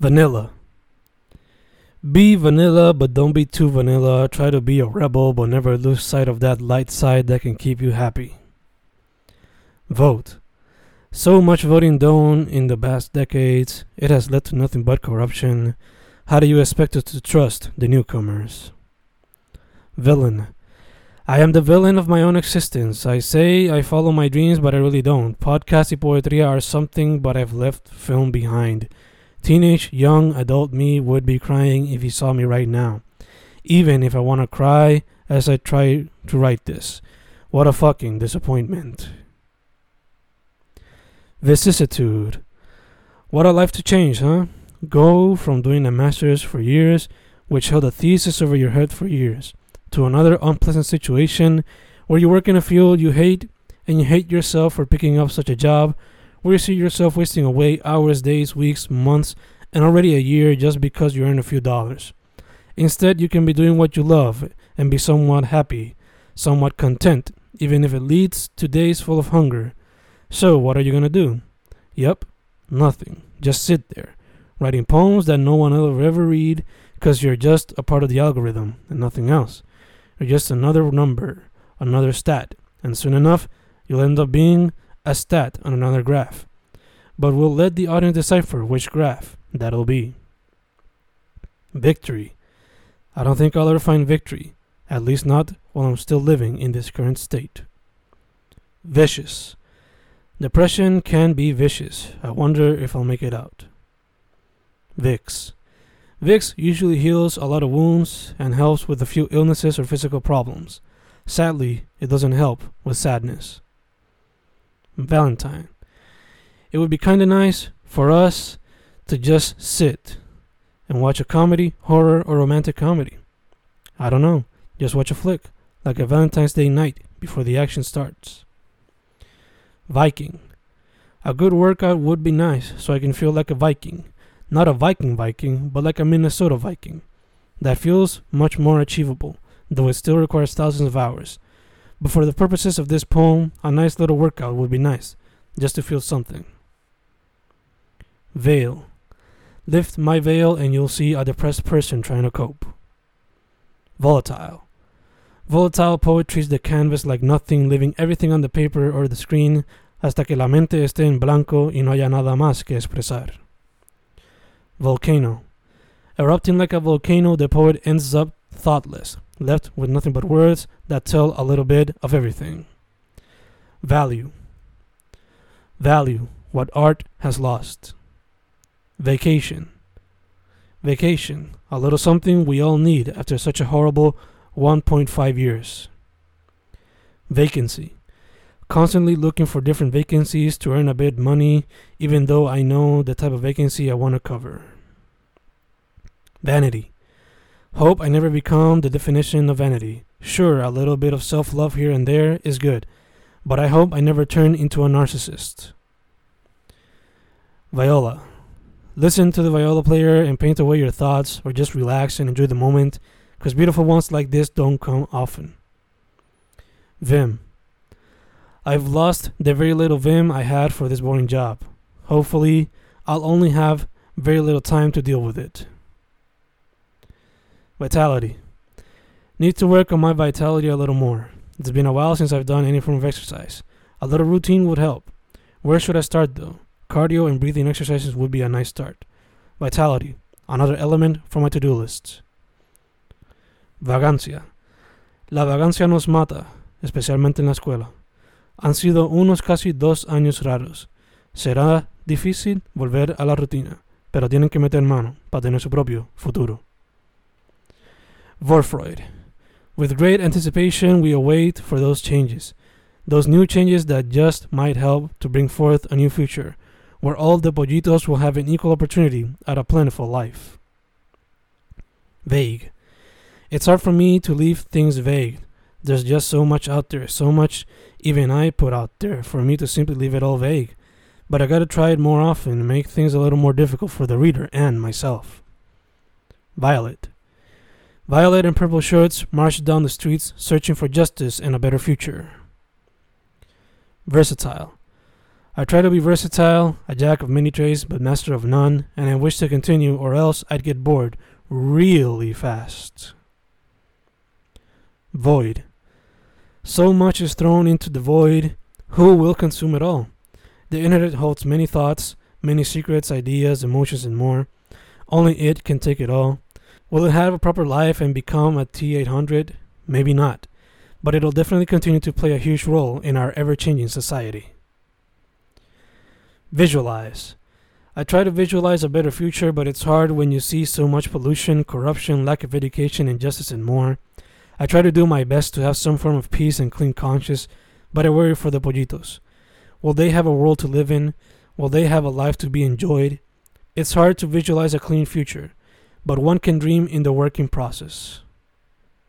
Vanilla. Be vanilla, but don't be too vanilla. Try to be a rebel, but never lose sight of that light side that can keep you happy. Vote. So much voting done in the past decades, it has led to nothing but corruption. How do you expect us to trust the newcomers? Villain. I am the villain of my own existence. I say I follow my dreams, but I really don't. Podcast y poetria are something, but I've left film behind. Teenage, young, adult me would be crying if he saw me right now. Even if I want to cry as I try to write this. What a fucking disappointment. Vicissitude. What a life to change, huh? Go from doing a master's for years, which held a thesis over your head for years, to another unpleasant situation where you work in a field you hate and you hate yourself for picking up such a job where you see yourself wasting away hours, days, weeks, months, and already a year just because you earn a few dollars. Instead, you can be doing what you love and be somewhat happy, somewhat content, even if it leads to days full of hunger. So, what are you going to do? Yep, nothing. Just sit there, writing poems that no one will ever read because you're just a part of the algorithm and nothing else. You're just another number, another stat, and soon enough, you'll end up being a stat on another graph. But we'll let the audience decipher which graph that'll be. Victory. I don't think I'll ever find victory, at least not while I'm still living in this current state. Vicious. Depression can be vicious. I wonder if I'll make it out. Vicks. Vicks usually heals a lot of wounds and helps with a few illnesses or physical problems. Sadly, it doesn't help with sadness. Valentine. It would be kind of nice for us to just sit and watch a comedy, horror, or romantic comedy. I don't know. Just watch a flick, like a Valentine's Day night before the action starts. Viking. A good workout would be nice so I can feel like a Viking. Not a Viking Viking, but like a Minnesota Viking. That feels much more achievable, though it still requires thousands of hours. But for the purposes of this poem, a nice little workout would be nice, just to feel something. Veil. Lift my veil and you'll see a depressed person trying to cope. Volatile. Volatile poet treats the canvas like nothing, leaving everything on the paper or the screen hasta que la mente esté en blanco y no haya nada más que expresar. Volcano. Erupting like a volcano, the poet ends up thoughtless, left with nothing but words that tell a little bit of everything. Value. Value, what art has lost. Vacation. Vacation, a little something we all need after such a horrible 1.5 years. Vacancy. Constantly looking for different vacancies to earn a bit money, even though I know the type of vacancy I want to cover. Vanity. Hope I never become the definition of vanity. Sure, a little bit of self love here and there is good, but I hope I never turn into a narcissist. Viola. Listen to the viola player and paint away your thoughts, or just relax and enjoy the moment, because beautiful ones like this don't come often. Vim. I've lost the very little vim I had for this boring job. Hopefully, I'll only have very little time to deal with it. Vitality. Need to work on my vitality a little more. It's been a while since I've done any form of exercise. A little routine would help. Where should I start though? Cardio and breathing exercises would be a nice start. Vitality, another element for my to do list. Vagancia. La vagancia nos mata, especialmente en la escuela. Han sido unos casi dos años raros. Será difícil volver a la rutina, pero tienen que meter mano para tener su propio futuro. Vorfreud. With great anticipation, we await for those changes, those new changes that just might help to bring forth a new future, where all the pollitos will have an equal opportunity at a plentiful life. Vague. It's hard for me to leave things vague. There's just so much out there, so much even I put out there for me to simply leave it all vague. But I gotta try it more often and make things a little more difficult for the reader and myself. Violet. Violet and purple shirts marched down the streets searching for justice and a better future. Versatile. I try to be versatile, a jack of many trades but master of none, and I wish to continue, or else I'd get bored really fast. Void. So much is thrown into the void, who will consume it all? The internet holds many thoughts, many secrets, ideas, emotions, and more. Only it can take it all. Will it have a proper life and become a T800? Maybe not, but it'll definitely continue to play a huge role in our ever changing society. Visualize. I try to visualize a better future, but it's hard when you see so much pollution, corruption, lack of education, injustice, and more. I try to do my best to have some form of peace and clean conscience, but I worry for the pollitos. Will they have a world to live in? Will they have a life to be enjoyed? It's hard to visualize a clean future, but one can dream in the working process.